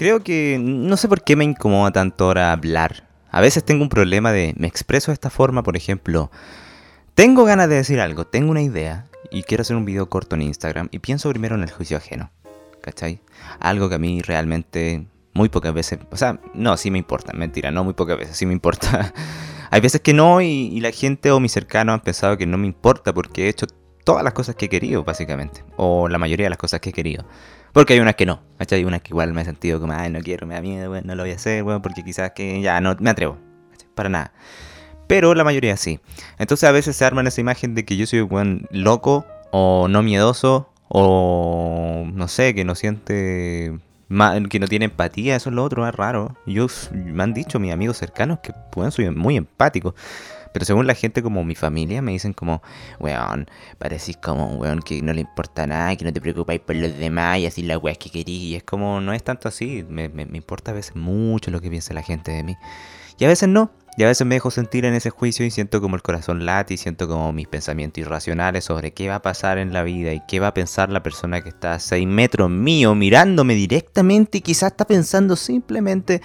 creo que no sé por qué me incomoda tanto ahora hablar. A veces tengo un problema de me expreso de esta forma, por ejemplo, tengo ganas de decir algo, tengo una idea y quiero hacer un video corto en Instagram y pienso primero en el juicio ajeno. ¿Cachai? Algo que a mí realmente muy pocas veces, o sea, no, sí me importa, mentira, no muy pocas veces, sí me importa. Hay veces que no y, y la gente o mis cercanos han pensado que no me importa porque he hecho todas las cosas que he querido, básicamente. O la mayoría de las cosas que he querido. Porque hay unas que no, ¿cachai? Hay unas que igual me he sentido como, ay, no quiero, me da miedo, no lo voy a hacer, porque quizás que ya no me atrevo. Para nada. Pero la mayoría sí. Entonces a veces se arman esa imagen de que yo soy un loco o no miedoso o no sé, que no siente que no tiene empatía, eso es lo otro, es raro. Yo me han dicho mis amigos cercanos que pueden soy muy empático. Pero según la gente como mi familia me dicen como, weón, parecís como un weón que no le importa nada, que no te preocupáis por los demás y así la weas que querís. Y es como, no es tanto así, me, me, importa a veces mucho lo que piensa la gente de mí. Y a veces no, y a veces me dejo sentir en ese juicio y siento como el corazón late y siento como mis pensamientos irracionales sobre qué va a pasar en la vida y qué va a pensar la persona que está a 6 metros mío mirándome directamente y quizás está pensando simplemente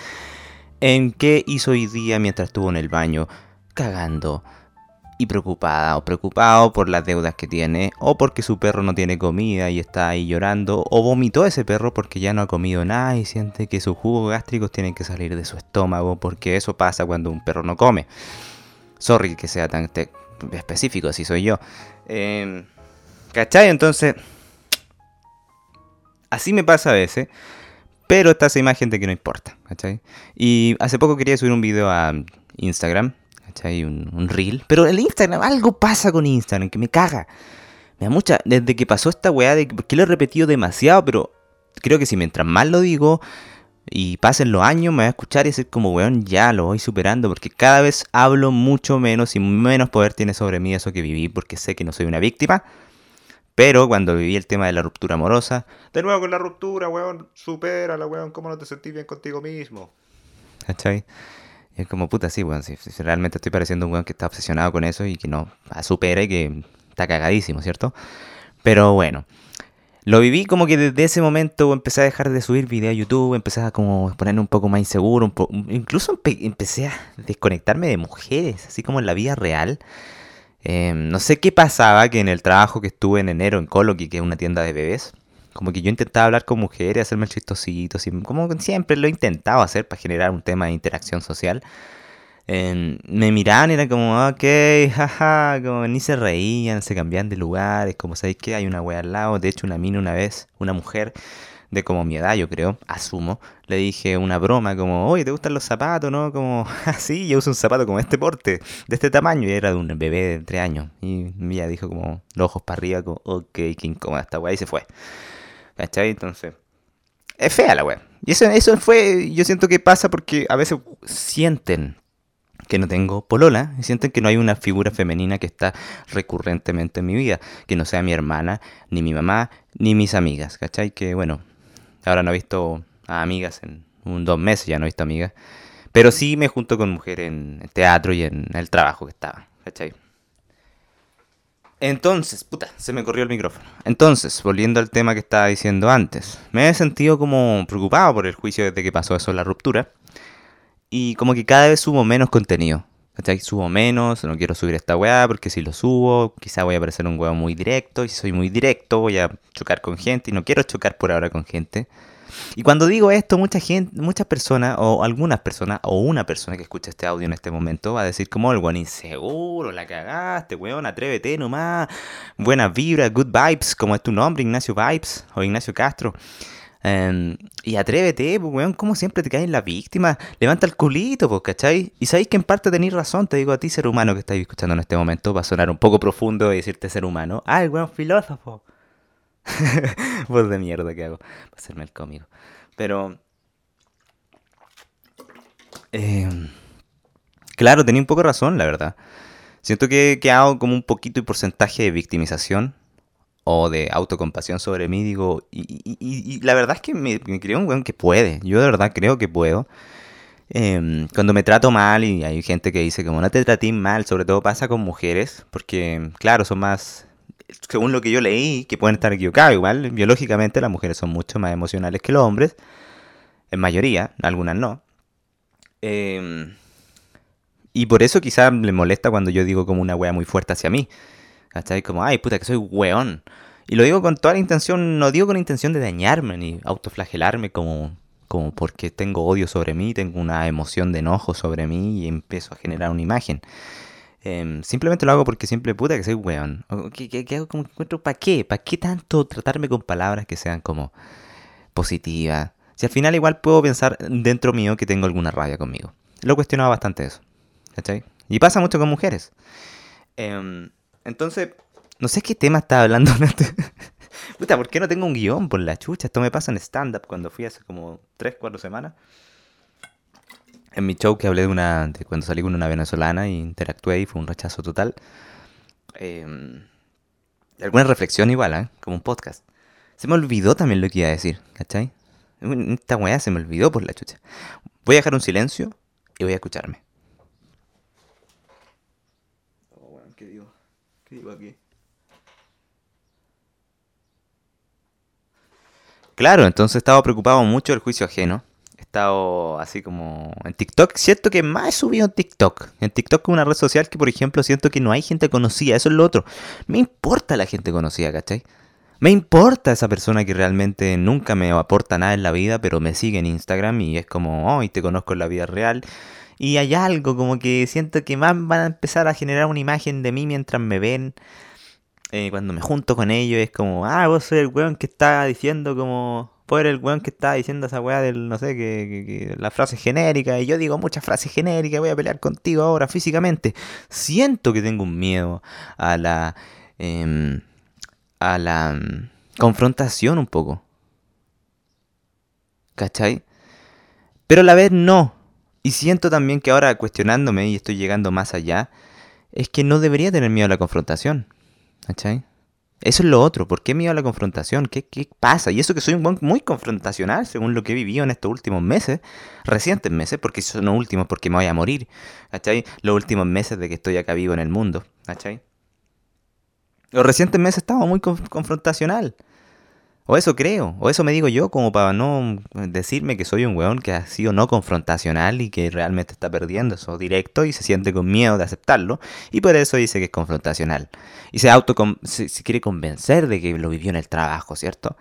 en qué hizo hoy día mientras estuvo en el baño cagando y preocupada o preocupado por las deudas que tiene o porque su perro no tiene comida y está ahí llorando o vomitó ese perro porque ya no ha comido nada y siente que sus jugos gástricos tienen que salir de su estómago porque eso pasa cuando un perro no come. Sorry que sea tan específico, así soy yo. Eh, ¿Cachai? Entonces, así me pasa a veces. Pero está esa imagen de que no importa, ¿cachai? Y hace poco quería subir un video a Instagram ¿cachai? Un, un reel. Pero el Instagram, algo pasa con Instagram que me caga. Me da mucha. Desde que pasó esta weá de que lo he repetido demasiado, pero creo que si mientras más lo digo y pasen los años, me voy a escuchar y decir como weón, ya lo voy superando. Porque cada vez hablo mucho menos y menos poder tiene sobre mí eso que viví, porque sé que no soy una víctima. Pero cuando viví el tema de la ruptura amorosa, de nuevo con la ruptura, weón, supera la weón, ¿cómo no te sentís bien contigo mismo? ¿Cachai? Y es como, puta, sí, weón, si, realmente estoy pareciendo un weón que está obsesionado con eso y que no supera y que está cagadísimo, ¿cierto? Pero bueno, lo viví como que desde ese momento empecé a dejar de subir videos a YouTube, empecé a como ponerme un poco más inseguro, incluso empecé a desconectarme de mujeres, así como en la vida real. Em, no sé qué pasaba que en el trabajo que estuve en enero en Coloqui, que es una tienda de bebés, como que yo intentaba hablar con mujeres, hacerme el chistosito, como siempre lo he intentado hacer para generar un tema de interacción social. me miraban y era como, ok, jaja, como ni se reían, se cambiaban de lugares, como sabéis que hay una wea al lado. De hecho, una mina una vez, una mujer de como mi edad, yo creo, asumo, le dije una broma como, oye, ¿te gustan los zapatos, no? Como, así, yo uso un zapato como este porte, de este tamaño, y era de un bebé de 3 años. Y ella dijo como, los ojos para arriba, como, ok, qué incómoda esta wea, y se fue. ¿Cachai? Entonces, es fea la web. Y eso, eso fue, yo siento que pasa porque a veces sienten que no tengo polola sienten que no hay una figura femenina que está recurrentemente en mi vida, que no sea mi hermana, ni mi mamá, ni mis amigas, ¿cachai? Que bueno, ahora no he visto a amigas en un dos meses, ya no he visto amigas, pero sí me junto con mujeres en teatro y en el trabajo que estaba, ¿cachai? Entonces, puta, se me corrió el micrófono. Entonces, volviendo al tema que estaba diciendo antes, me he sentido como preocupado por el juicio desde que pasó eso, la ruptura. Y como que cada vez subo menos contenido. ¿Cachai? Subo menos, no quiero subir esta weá porque si lo subo, quizá voy a parecer un weá muy directo. Y si soy muy directo, voy a chocar con gente. Y no quiero chocar por ahora con gente. Y cuando digo esto, mucha gente, muchas personas, o algunas personas, o una persona que escucha este audio en este momento, va a decir como el weón inseguro, la cagaste, weón, atrévete nomás, buenas vibras, good vibes, como es tu nombre, Ignacio Vibes, o Ignacio Castro. Em, y atrévete, pues, weón, como siempre te caes en la víctima. Levanta el culito, pues, ¿cachai? Y sabéis que en parte tenéis razón, te digo a ti, ser humano que estáis escuchando en este momento, va a sonar un poco profundo decirte ser humano. El weón filósofo. Voz de mierda que hago. Para hacerme el cómico. Pero. Eh, claro, tenía un poco razón, la verdad. Siento que, que hago como un poquito de porcentaje de victimización o de autocompasión sobre mí. Digo, y, la verdad es que me, creo un weón que puede. Yo de verdad creo que puedo. Em, cuando me trato mal y hay gente que dice como no te traté mal, sobre todo pasa con mujeres, porque claro, son más según lo que yo leí, que pueden estar equivocados igual, biológicamente las mujeres son mucho más emocionales que los hombres. En mayoría, algunas no. Em, y por eso quizá le molesta cuando yo digo como una wea muy fuerte hacia mí. ¿Cachai? Como, ay, puta, que soy weón. Y lo digo con toda la intención, no digo con intención de dañarme ni autoflagelarme como, como porque tengo odio sobre mí, tengo una emoción de enojo sobre mí y empiezo a generar una imagen. Em, simplemente lo hago porque siempre puta que soy weón. ¿Qué, qué, hago como encuentro? ¿Para qué? ¿Para qué tanto tratarme con palabras que sean como positivas? Si al final igual puedo pensar dentro mío que tengo alguna rabia conmigo. Lo he cuestionado bastante eso. ¿Cachai? Y pasa mucho con mujeres. Em, entonces, no sé qué tema estaba hablando. Puta, ¿por qué no tengo un guion por la chucha? Esto me pasa en stand-up cuando fui hace como 3, 4 semanas en mi show que hablé de una de cuando salí con una venezolana e interactué y fue un rechazo total. Eh, alguna reflexión igual, ¿eh? Como un podcast. Se me olvidó también lo que iba a decir, ¿cachai? Esta weá se me olvidó por la chucha. Voy a dejar un silencio y voy a escucharme. Oh, ¿qué digo? ¿Qué digo aquí? Claro, entonces estaba preocupado mucho del juicio ajeno así como en TikTok. Siento que más he subido en TikTok. En TikTok es una red social que, por ejemplo, siento que no hay gente conocida. Eso es lo otro. Me importa la gente conocida, ¿cachai? Me importa esa persona que realmente nunca me aporta nada en la vida, pero me sigue en Instagram y es como, oh, te conozco en la vida real. Y hay algo como que siento que más van a empezar a generar una imagen de mí mientras me ven. Eh, cuando me junto con ellos es como, ah, vos soy el weón que está diciendo como por el weón que está diciendo esa weá del, no sé, que, la frase genérica, y yo digo muchas frases genéricas, voy a pelear contigo ahora físicamente. Siento que tengo un miedo a la, em, a la mm, confrontación un poco. ¿Cachai? Pero a la vez no. Y siento también que ahora cuestionándome y estoy llegando más allá, es que no debería tener miedo a la confrontación. ¿Cachai? Eso es lo otro. ¿Por qué iba a la confrontación? ¿Qué, ¿Qué, pasa? Y eso que soy un muy confrontacional, según lo que he vivido en estos últimos meses, recientes meses, porque son los últimos porque me voy a morir. ¿Cachai? Los últimos meses de que estoy acá vivo en el mundo. ¿Cachai? Los recientes meses estaba muy confrontacional. O eso creo, o eso me digo yo, como para no decirme que soy un weón que ha sido no confrontacional y que realmente está perdiendo eso directo y se siente con miedo de aceptarlo, y por eso dice que es confrontacional. Y se auto se, quiere convencer de que lo vivió en el trabajo, ¿cierto?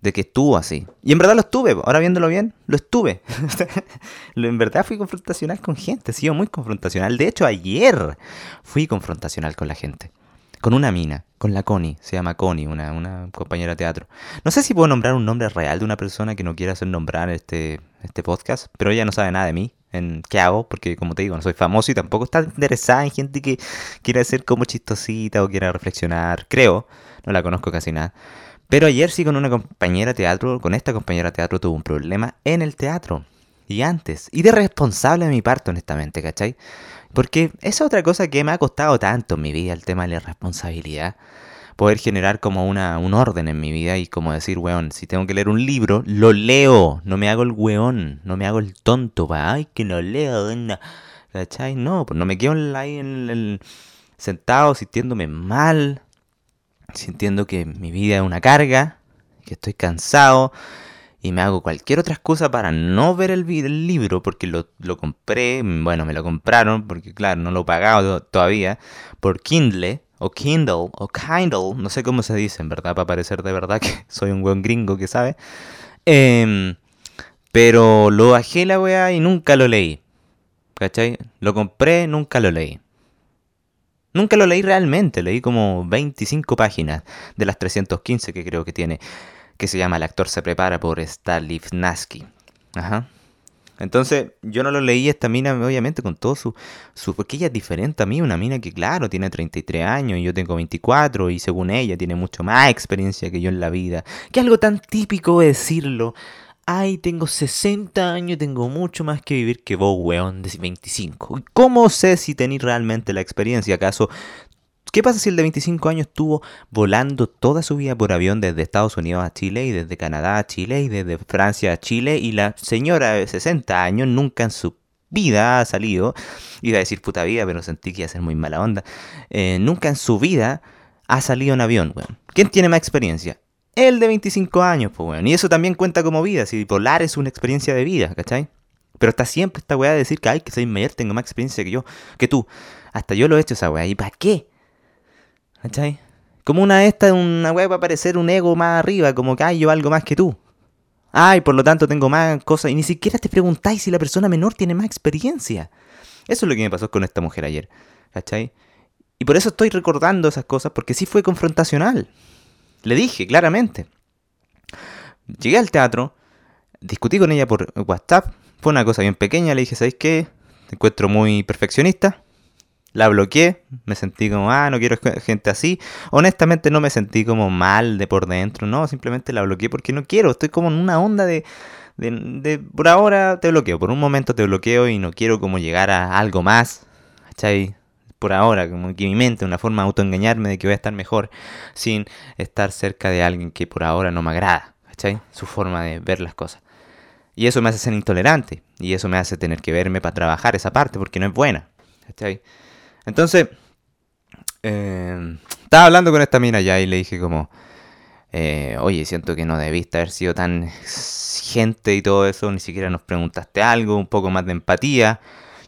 De que estuvo así. Y en verdad lo estuve, ahora viéndolo bien, lo estuve. en verdad fui confrontacional con gente, he sido muy confrontacional. De hecho, ayer fui confrontacional con la gente con una mina, con la Connie, se llama Connie, una, compañera de teatro. No sé si puedo nombrar un nombre real de una persona que no quiera hacer nombrar este, este podcast, pero ella no sabe nada de mí, en qué hago, porque como te digo, no soy famoso y tampoco está interesada en gente que quiera ser como chistosita o quiera reflexionar, creo, no la conozco casi nada. Pero ayer sí con una compañera de teatro, con esta compañera de teatro tuvo un problema en el teatro. Y antes. Y de responsable de mi parte, honestamente, ¿cachai? Porque es otra cosa que me ha costado tanto en mi vida, el tema de la responsabilidad. Poder generar como una, un orden en mi vida y como decir, weón, si tengo que leer un libro, lo leo. No me hago el weón, no me hago el tonto, pa, ay, que no leo, no. ¿cachai? No, pues no me quedo ahí en el, sentado sintiéndome mal, sintiendo que mi vida es una carga, que estoy cansado, y me hago cualquier otra excusa para no ver el, libro porque lo, lo, compré, bueno, me lo compraron porque claro, no lo he pagado todavía por Kindle o Kindle o Kindle, no sé cómo se dice en verdad, para parecer de verdad que soy un buen gringo que sabe. Em, pero lo bajé la weá y nunca lo leí. ¿Cachai? Lo compré, nunca lo leí. Nunca lo leí realmente, leí como 25 páginas de las 315 que creo que tiene que se llama El actor se prepara por Stanislavski. Ajá. Entonces, yo no lo leí esta mina, obviamente, con todo su, su... Porque ella es diferente a mí, una mina que, claro, tiene 33 años y yo tengo 24 y según ella tiene mucho más experiencia que yo en la vida. Que algo tan típico decirlo. Ay, tengo 60 años, tengo mucho más que vivir que vos, weón, de 25. ¿Cómo sé si tenéis realmente la experiencia? ¿Acaso ¿Qué pasa si el de 25 años estuvo volando toda su vida por avión desde Estados Unidos a Chile y desde Canadá a Chile y desde Francia a Chile y la señora de 60 años nunca en su vida ha salido, iba a decir puta vida, pero sentí que iba a ser muy mala onda, eh, nunca en su vida ha salido en avión, weón. ¿Quién tiene más experiencia? Él de 25 años, pues bueno. Y eso también cuenta como vida. Si bipolar es una experiencia de vida, ¿cachai? Pero está siempre esta weá de decir que, ay, que soy mayor, tengo más experiencia que yo, que tú. Hasta yo lo he hecho esa weá. ¿Y para qué? ¿Cachai? Como una de estas, una weá para parecer un ego más arriba, como que, ay, yo algo más que tú. Ay, por lo tanto tengo más cosas. Y ni siquiera te preguntáis si la persona menor tiene más experiencia. Eso es lo que me pasó con esta mujer ayer. ¿Cachai? Y por eso estoy recordando esas cosas, porque sí fue confrontacional. Le dije claramente. Llegué al teatro, discutí con ella por WhatsApp, fue una cosa bien pequeña, le dije, ¿sabéis qué? Te encuentro muy perfeccionista. La bloqueé, me sentí como, ah, no quiero gente así. Honestamente no me sentí como mal de por dentro, no, simplemente la bloqueé porque no quiero, estoy como en una onda de, de, de por ahora te bloqueo, por un momento te bloqueo y no quiero como llegar a algo más, ¿cachai? por ahora, como que mi mente, una forma de autoengañarme de que voy a estar mejor sin estar cerca de alguien que por ahora no me agrada, ¿cachai? Su forma de ver las cosas. Y eso me hace ser intolerante, y eso me hace tener que verme para trabajar esa parte, porque no es buena, ¿cachai? Entonces, eh, estaba hablando con esta mina ya y le dije como, eh, oye, siento que no debiste haber sido tan gente y todo eso, ni siquiera nos preguntaste algo, un poco más de empatía.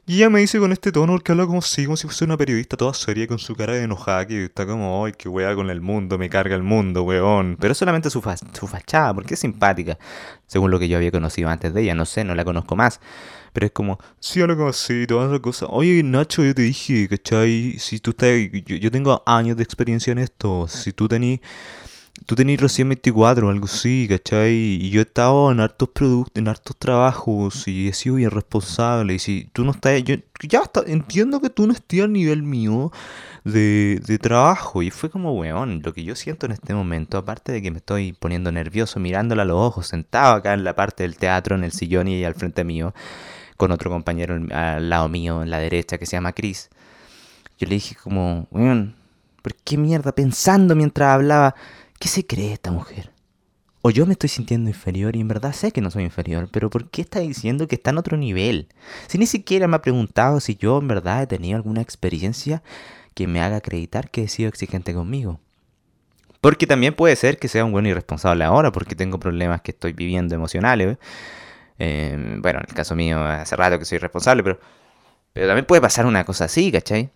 Y ella me dice con este tono, porque habla como si, como si fuese una periodista toda seria con su cara de enojada, que está como, ay, qué wea con el mundo, me carga el mundo, weón. Pero solamente su, su fachada, porque es simpática, según lo que yo había conocido antes de ella, no sé, no la conozco más. Pero es como, sí, algo como así, todas esas cosas. Oye, Nacho, yo te dije, ¿cachai? Si tú estás, yo, yo tengo años de experiencia en esto, si tú tenés tú tenés recién 24 o algo así, ¿cachai? Y yo he estado en hartos productos, en hartos trabajos y he sido bien responsable. Y si tú no estás, yo ya hasta entiendo que tú no estés al nivel mío de, de trabajo. Y fue como, weón, lo que yo siento en este momento, aparte de que me estoy poniendo nervioso mirándola a los ojos, sentado acá en la parte del teatro, en el sillón y al frente mío, con otro compañero al lado mío, en la derecha, que se llama Chris. Yo le dije como, weón, ¿por qué mierda? Pensando mientras hablaba ¿Qué se cree esta mujer? O yo me estoy sintiendo inferior y en verdad sé que no soy inferior, pero ¿por qué está diciendo que está en otro nivel? Si ni siquiera me ha preguntado si yo en verdad he tenido alguna experiencia que me haga acreditar que he sido exigente conmigo. Porque también puede ser que sea un buen irresponsable ahora porque tengo problemas que estoy viviendo emocionales. Eh, bueno, en el caso mío hace rato que soy responsable, pero, pero también puede pasar una cosa así, ¿cachai?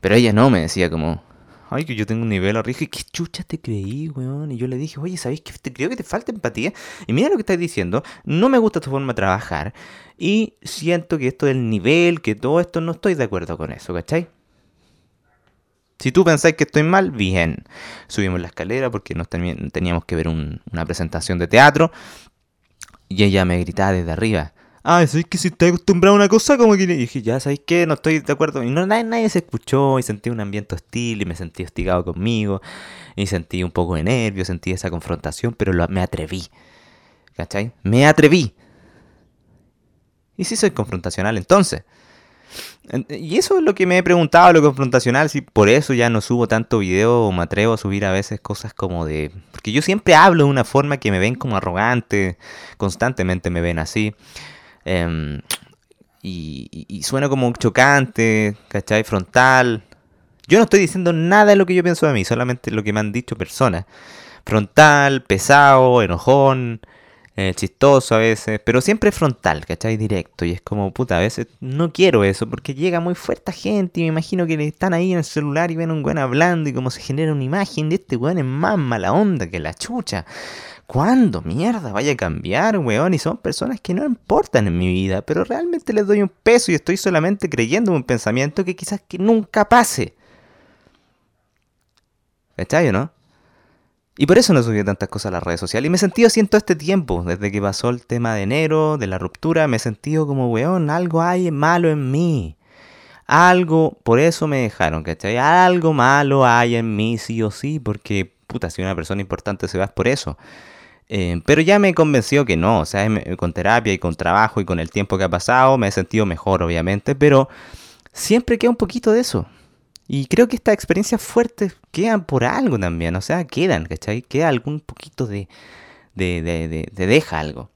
Pero ella no me decía como, ay, que yo tengo un nivel arriba. Qué chucha te creí, weón. Y yo le dije, oye, ¿sabéis que te creo que te falta empatía? Y mira lo que estás diciendo, no me gusta tu forma de trabajar. Y siento que esto del nivel, que todo esto, no estoy de acuerdo con eso, ¿cachai? Si tú pensáis que estoy mal, bien. Subimos la escalera porque nos teníamos que ver una presentación de teatro. Y ella me gritaba desde arriba ah, ¿sabes que si estás acostumbrado a una cosa? Como que dije, ya, ¿sabes qué? No estoy de acuerdo. Y no, nadie, nadie se escuchó y sentí un ambiente hostil y me sentí hostigado conmigo y sentí un poco de nervio, sentí esa confrontación, pero me atreví. ¿Cachai? Me atreví. Y si soy confrontacional entonces. Y eso es lo que me he preguntado, lo confrontacional, si por eso ya no subo tanto video o me atrevo a subir a veces cosas como de... Porque yo siempre hablo de una forma que me ven como arrogante, constantemente me ven así. Em, y, suena como chocante, ¿cachai? Frontal. Yo no estoy diciendo nada de lo que yo pienso de mí, solamente lo que me han dicho personas. Frontal, pesado, enojón, eh, chistoso a veces, pero siempre frontal, ¿cachai? Directo. Y es como, puta, a veces no quiero eso porque llega muy fuerte gente y me imagino que están ahí en el celular y ven un weón hablando y como se genera una imagen de este weón es más mala onda que la chucha. ¿Cuándo mierda vaya a cambiar, weón? Y son personas que no importan en mi vida, pero realmente les doy un peso y estoy solamente creyendo en un pensamiento que quizás que nunca pase. ¿Cachai o no? Y por eso no subí tantas cosas a las redes sociales. Y me he sentido así en todo este tiempo. Desde que pasó el tema de enero, de la ruptura, me he sentido como, weón, algo hay malo en mí. Algo, por eso me dejaron, ¿cachai? Algo malo hay en mí, sí o sí, porque, puta, si una persona importante se va es por eso. Eh, pero ya me convenció que no, o sea, con terapia y con trabajo y con el tiempo que ha pasado me he sentido mejor, obviamente, pero siempre queda un poquito de eso. Y creo que estas experiencias fuertes quedan por algo también, o sea, quedan, ¿cachai? Queda algún poquito de, de, de, de, deja algo.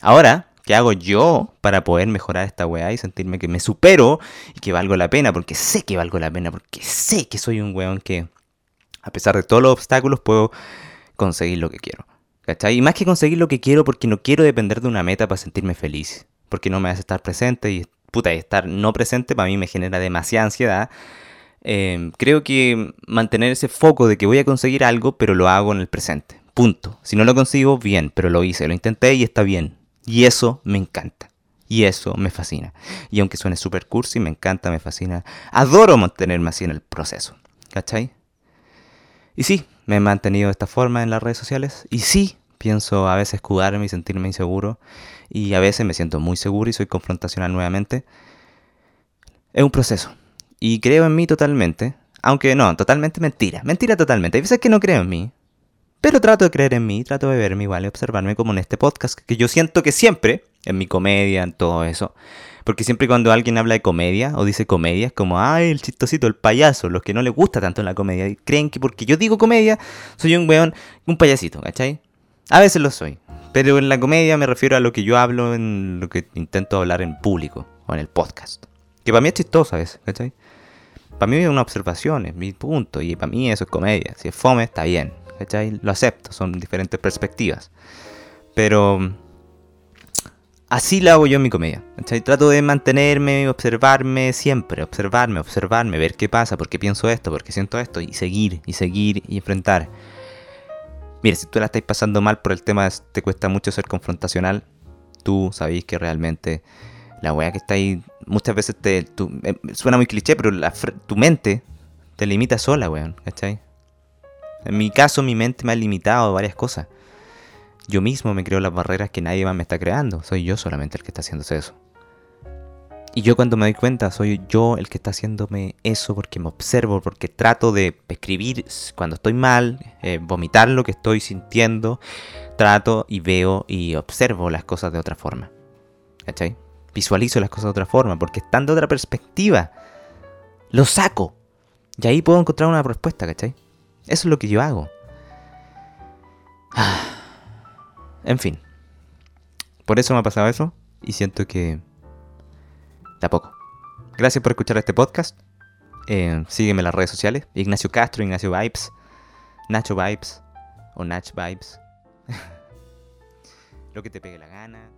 Ahora, ¿qué hago yo para poder mejorar esta weá y sentirme que me supero y que valgo la pena? Porque sé que valgo la pena, porque sé que soy un weón que, a pesar de todos los obstáculos, puedo conseguir lo que quiero. ¿Cachai? Y más que conseguir lo que quiero porque no quiero depender de una meta para sentirme feliz. Porque no me hace estar presente y puta, estar no presente para mí me genera demasiada ansiedad. Em, creo que mantener ese foco de que voy a conseguir algo, pero lo hago en el presente. Punto. Si no lo consigo, bien, pero lo hice, lo intenté y está bien. Y eso me encanta. Y eso me fascina. Y aunque suene super cursi, me encanta, me fascina. Adoro mantenerme así en el proceso. ¿Cachai? Y sí, me he mantenido de esta forma en las redes sociales. Y sí, pienso a veces jugarme y sentirme inseguro. Y a veces me siento muy seguro y soy confrontacional nuevamente. Es un proceso. Y creo en mí totalmente. Aunque no, totalmente mentira. Mentira totalmente. Hay veces que no creo en mí. Pero trato de creer en mí, trato de verme igual y observarme como en este podcast, que yo siento que siempre, en mi comedia, en todo eso, porque siempre cuando alguien habla de comedia o dice comedia, es como, ay, el chistosito, el payaso, los que no les gusta tanto la comedia, creen que porque yo digo comedia, soy un weón, un payasito, ¿cachai? A veces lo soy, pero en la comedia me refiero a lo que yo hablo en lo que intento hablar en público o en el podcast. Que para mí es chistoso a veces, ¿cachai? Para mí es una observación, es mi punto, y para mí eso es comedia. Si es fome, está bien, ¿cachai? Lo acepto, son diferentes perspectivas. Pero así la hago yo en mi comedia. ¿cachai? Trato de mantenerme, observarme siempre, observarme, observarme, ver qué pasa, por qué pienso esto, por qué siento esto, y seguir, y seguir, y enfrentar. Mira, si tú la estás pasando mal por el tema, te cuesta mucho ser confrontacional, tú sabéis que realmente la weá que está ahí, muchas veces te, eh, suena muy cliché, pero tu mente te limita sola, weón, ¿cachai? En mi caso, mi mente me ha limitado a varias cosas. Yo mismo me creo las barreras que nadie más me está creando. Soy yo solamente el que está haciéndose eso. Y yo cuando me doy cuenta, soy yo el que está haciéndome eso porque me observo, porque trato de escribir cuando estoy mal, eh, vomitar lo que estoy sintiendo, trato y veo y observo las cosas de otra forma. ¿Cachai? Visualizo las cosas de otra forma, porque están de otra perspectiva. Lo saco. Y ahí puedo encontrar una respuesta, ¿cachai? Eso es lo que yo hago. En fin. Por eso me ha pasado eso. Y siento que... Tampoco. Gracias por escuchar este podcast. Eh, sígueme en las redes sociales. Ignacio Castro, Ignacio Vibes. Nacho Vibes. O Nach Vibes. lo que te pegue la gana.